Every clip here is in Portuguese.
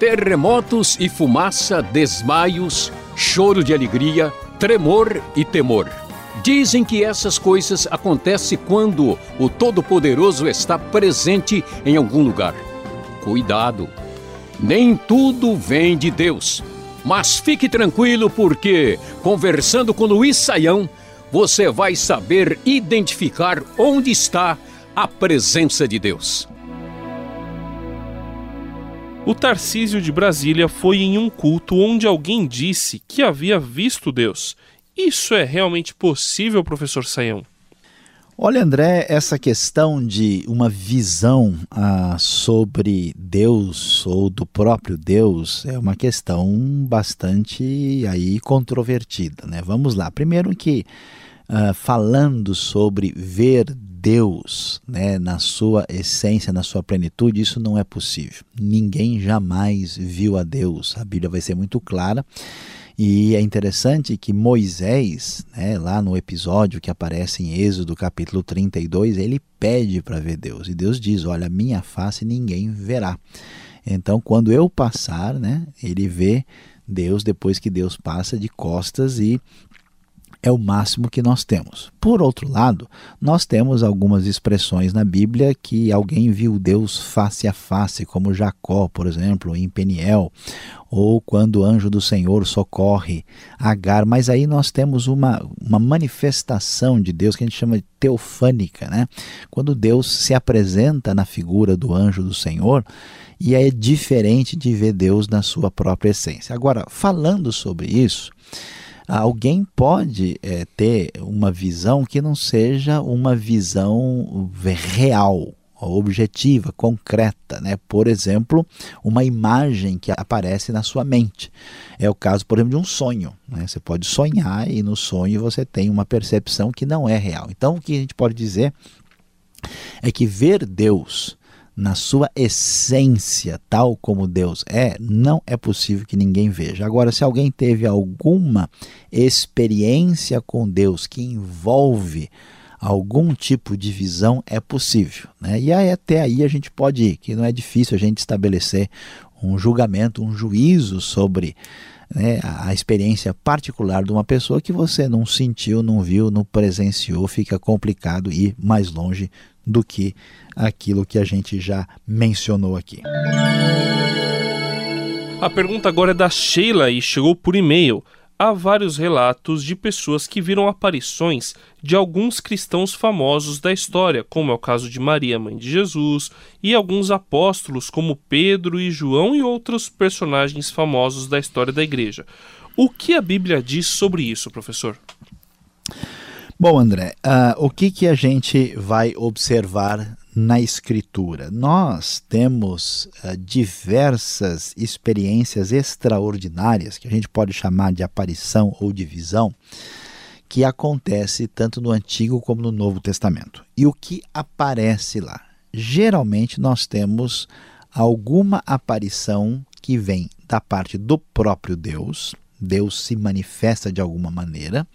Terremotos e fumaça, desmaios, choro de alegria, tremor e temor. Dizem que essas coisas acontecem quando o Todo-Poderoso está presente em algum lugar. Cuidado! Nem tudo vem de Deus. Mas fique tranquilo, porque, conversando com Luiz Saião, você vai saber identificar onde está a presença de Deus. O Tarcísio de Brasília foi em um culto onde alguém disse que havia visto Deus. Isso é realmente possível, professor Saião? Olha, André, essa questão de uma visão ah, sobre Deus ou do próprio Deus é uma questão bastante aí controvertida, né? Vamos lá. Primeiro que ah, falando sobre ver Deus, né, na sua essência, na sua plenitude, isso não é possível. Ninguém jamais viu a Deus. A Bíblia vai ser muito clara. E é interessante que Moisés, né, lá no episódio que aparece em Êxodo capítulo 32, ele pede para ver Deus. E Deus diz: Olha, minha face ninguém verá. Então, quando eu passar, né, ele vê Deus depois que Deus passa de costas e é o máximo que nós temos. Por outro lado, nós temos algumas expressões na Bíblia que alguém viu Deus face a face, como Jacó, por exemplo, em Peniel, ou quando o anjo do Senhor socorre Agar, mas aí nós temos uma, uma manifestação de Deus que a gente chama de teofânica, né? Quando Deus se apresenta na figura do anjo do Senhor, e é diferente de ver Deus na sua própria essência. Agora, falando sobre isso, alguém pode é, ter uma visão que não seja uma visão real, objetiva, concreta, né? Por exemplo, uma imagem que aparece na sua mente. É o caso, por exemplo, de um sonho. Né? Você pode sonhar e no sonho você tem uma percepção que não é real. Então, o que a gente pode dizer é que ver Deus na sua essência, tal como Deus é, não é possível que ninguém veja. Agora, se alguém teve alguma experiência com Deus que envolve algum tipo de visão, é possível. Né? E aí, até aí a gente pode ir, que não é difícil a gente estabelecer um julgamento, um juízo sobre né, a experiência particular de uma pessoa que você não sentiu, não viu, não presenciou, fica complicado ir mais longe do que aquilo que a gente já mencionou aqui. A pergunta agora é da Sheila e chegou por e-mail. Há vários relatos de pessoas que viram aparições de alguns cristãos famosos da história, como é o caso de Maria, mãe de Jesus, e alguns apóstolos como Pedro e João e outros personagens famosos da história da igreja. O que a Bíblia diz sobre isso, professor? Bom, André, uh, o que, que a gente vai observar na Escritura? Nós temos uh, diversas experiências extraordinárias, que a gente pode chamar de aparição ou de visão, que acontece tanto no Antigo como no Novo Testamento. E o que aparece lá? Geralmente nós temos alguma aparição que vem da parte do próprio Deus, Deus se manifesta de alguma maneira.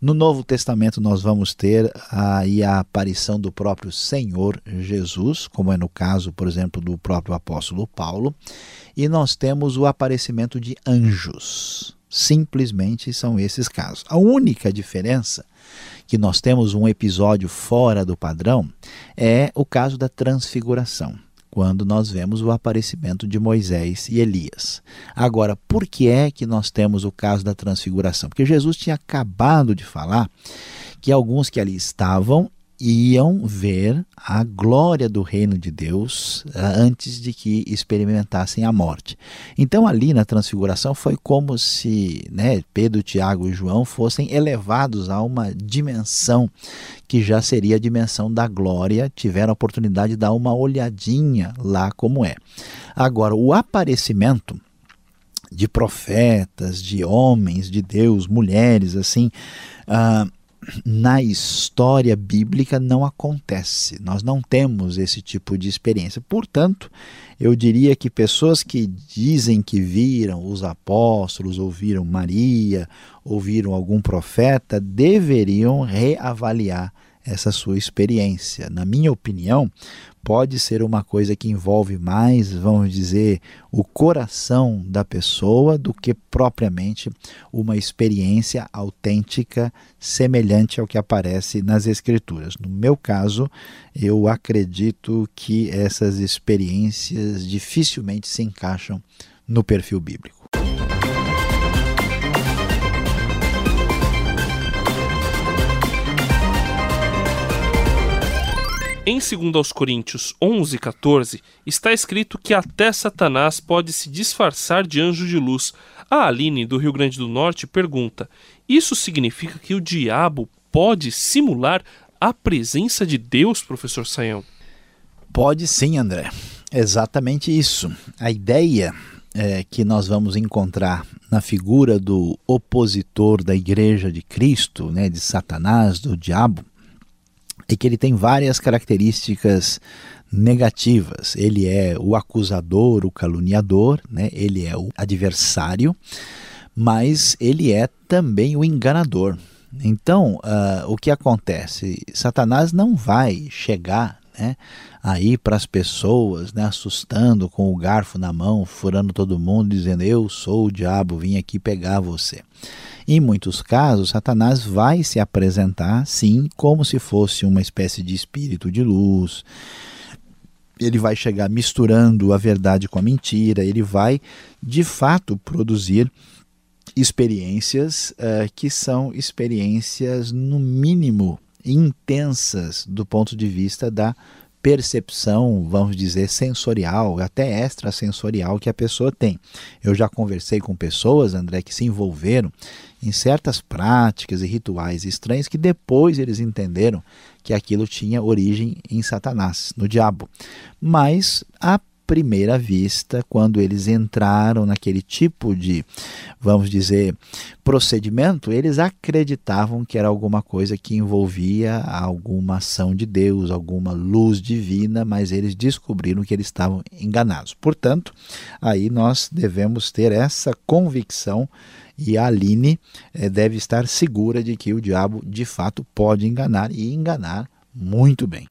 No Novo Testamento nós vamos ter aí a aparição do próprio Senhor Jesus, como é no caso, por exemplo, do próprio apóstolo Paulo, e nós temos o aparecimento de anjos. Simplesmente são esses casos. A única diferença que nós temos um episódio fora do padrão é o caso da transfiguração quando nós vemos o aparecimento de Moisés e Elias. Agora, por que é que nós temos o caso da transfiguração? Porque Jesus tinha acabado de falar que alguns que ali estavam iam ver a glória do reino de Deus ah, antes de que experimentassem a morte. Então, ali na transfiguração, foi como se né, Pedro, Tiago e João fossem elevados a uma dimensão que já seria a dimensão da glória, tiveram a oportunidade de dar uma olhadinha lá como é. Agora, o aparecimento de profetas, de homens, de Deus, mulheres, assim. Uh, na história bíblica não acontece. Nós não temos esse tipo de experiência. Portanto, eu diria que pessoas que dizem que viram os apóstolos, ouviram Maria, ouviram algum profeta, deveriam reavaliar essa sua experiência. Na minha opinião, pode ser uma coisa que envolve mais, vamos dizer, o coração da pessoa do que propriamente uma experiência autêntica semelhante ao que aparece nas Escrituras. No meu caso, eu acredito que essas experiências dificilmente se encaixam no perfil bíblico. Em 2 Coríntios 11, 14, está escrito que até Satanás pode se disfarçar de anjo de luz. A Aline, do Rio Grande do Norte, pergunta: Isso significa que o diabo pode simular a presença de Deus, professor Saião? Pode sim, André. Exatamente isso. A ideia é, que nós vamos encontrar na figura do opositor da Igreja de Cristo, né, de Satanás, do diabo, é que ele tem várias características negativas. Ele é o acusador, o caluniador, né? ele é o adversário, mas ele é também o enganador. Então, uh, o que acontece? Satanás não vai chegar né, aí para as pessoas, né, assustando com o garfo na mão, furando todo mundo, dizendo: Eu sou o diabo, vim aqui pegar você. Em muitos casos, Satanás vai se apresentar, sim, como se fosse uma espécie de espírito de luz. Ele vai chegar misturando a verdade com a mentira, ele vai, de fato, produzir experiências uh, que são experiências, no mínimo, intensas do ponto de vista da percepção, vamos dizer, sensorial, até extrasensorial que a pessoa tem. Eu já conversei com pessoas, André, que se envolveram em certas práticas e rituais estranhos que depois eles entenderam que aquilo tinha origem em Satanás, no diabo. Mas a primeira vista, quando eles entraram naquele tipo de, vamos dizer, procedimento, eles acreditavam que era alguma coisa que envolvia alguma ação de Deus, alguma luz divina, mas eles descobriram que eles estavam enganados. Portanto, aí nós devemos ter essa convicção e a Aline eh, deve estar segura de que o diabo de fato pode enganar e enganar muito bem.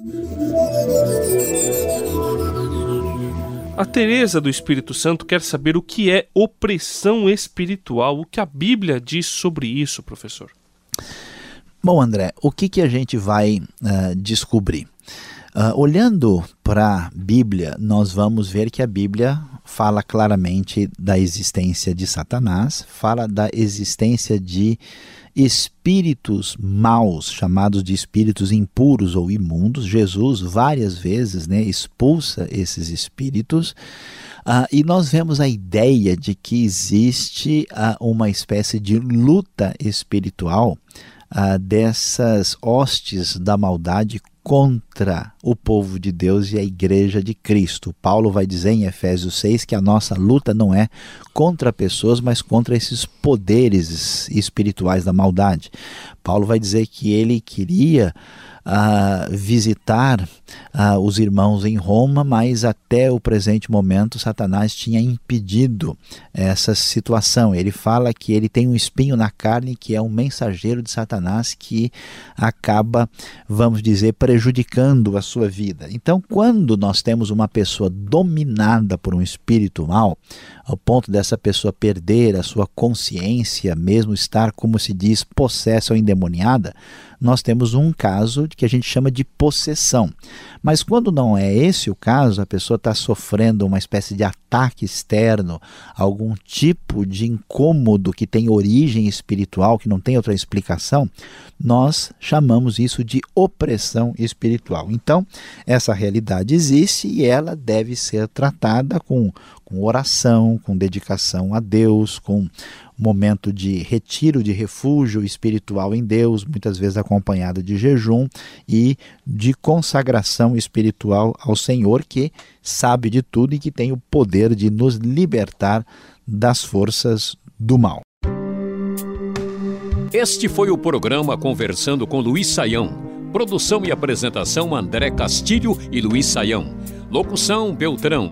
A Teresa do Espírito Santo quer saber o que é opressão espiritual, o que a Bíblia diz sobre isso, professor. Bom, André, o que, que a gente vai uh, descobrir? Uh, olhando para a Bíblia, nós vamos ver que a Bíblia fala claramente da existência de Satanás, fala da existência de espíritos maus, chamados de espíritos impuros ou imundos. Jesus várias vezes né, expulsa esses espíritos. Uh, e nós vemos a ideia de que existe uh, uma espécie de luta espiritual uh, dessas hostes da maldade contra o povo de Deus e a igreja de Cristo. Paulo vai dizer em Efésios 6 que a nossa luta não é contra pessoas, mas contra esses poderes espirituais da maldade. Paulo vai dizer que ele queria a visitar uh, os irmãos em Roma, mas até o presente momento Satanás tinha impedido essa situação. Ele fala que ele tem um espinho na carne, que é um mensageiro de Satanás que acaba, vamos dizer, prejudicando a sua vida. Então, quando nós temos uma pessoa dominada por um espírito mal, ao ponto dessa pessoa perder a sua consciência, mesmo estar, como se diz, possessa ou endemoniada, nós temos um caso que a gente chama de possessão. Mas quando não é esse o caso, a pessoa está sofrendo uma espécie de ataque externo, algum tipo de incômodo que tem origem espiritual, que não tem outra explicação, nós chamamos isso de opressão espiritual. Então, essa realidade existe e ela deve ser tratada com, com oração, com dedicação a Deus, com momento de retiro, de refúgio espiritual em Deus, muitas vezes acompanhada de jejum e de consagração espiritual ao Senhor, que sabe de tudo e que tem o poder de nos libertar das forças do mal. Este foi o programa Conversando com Luiz Saião. Produção e apresentação André Castilho e Luiz Saião. Locução Beltrão.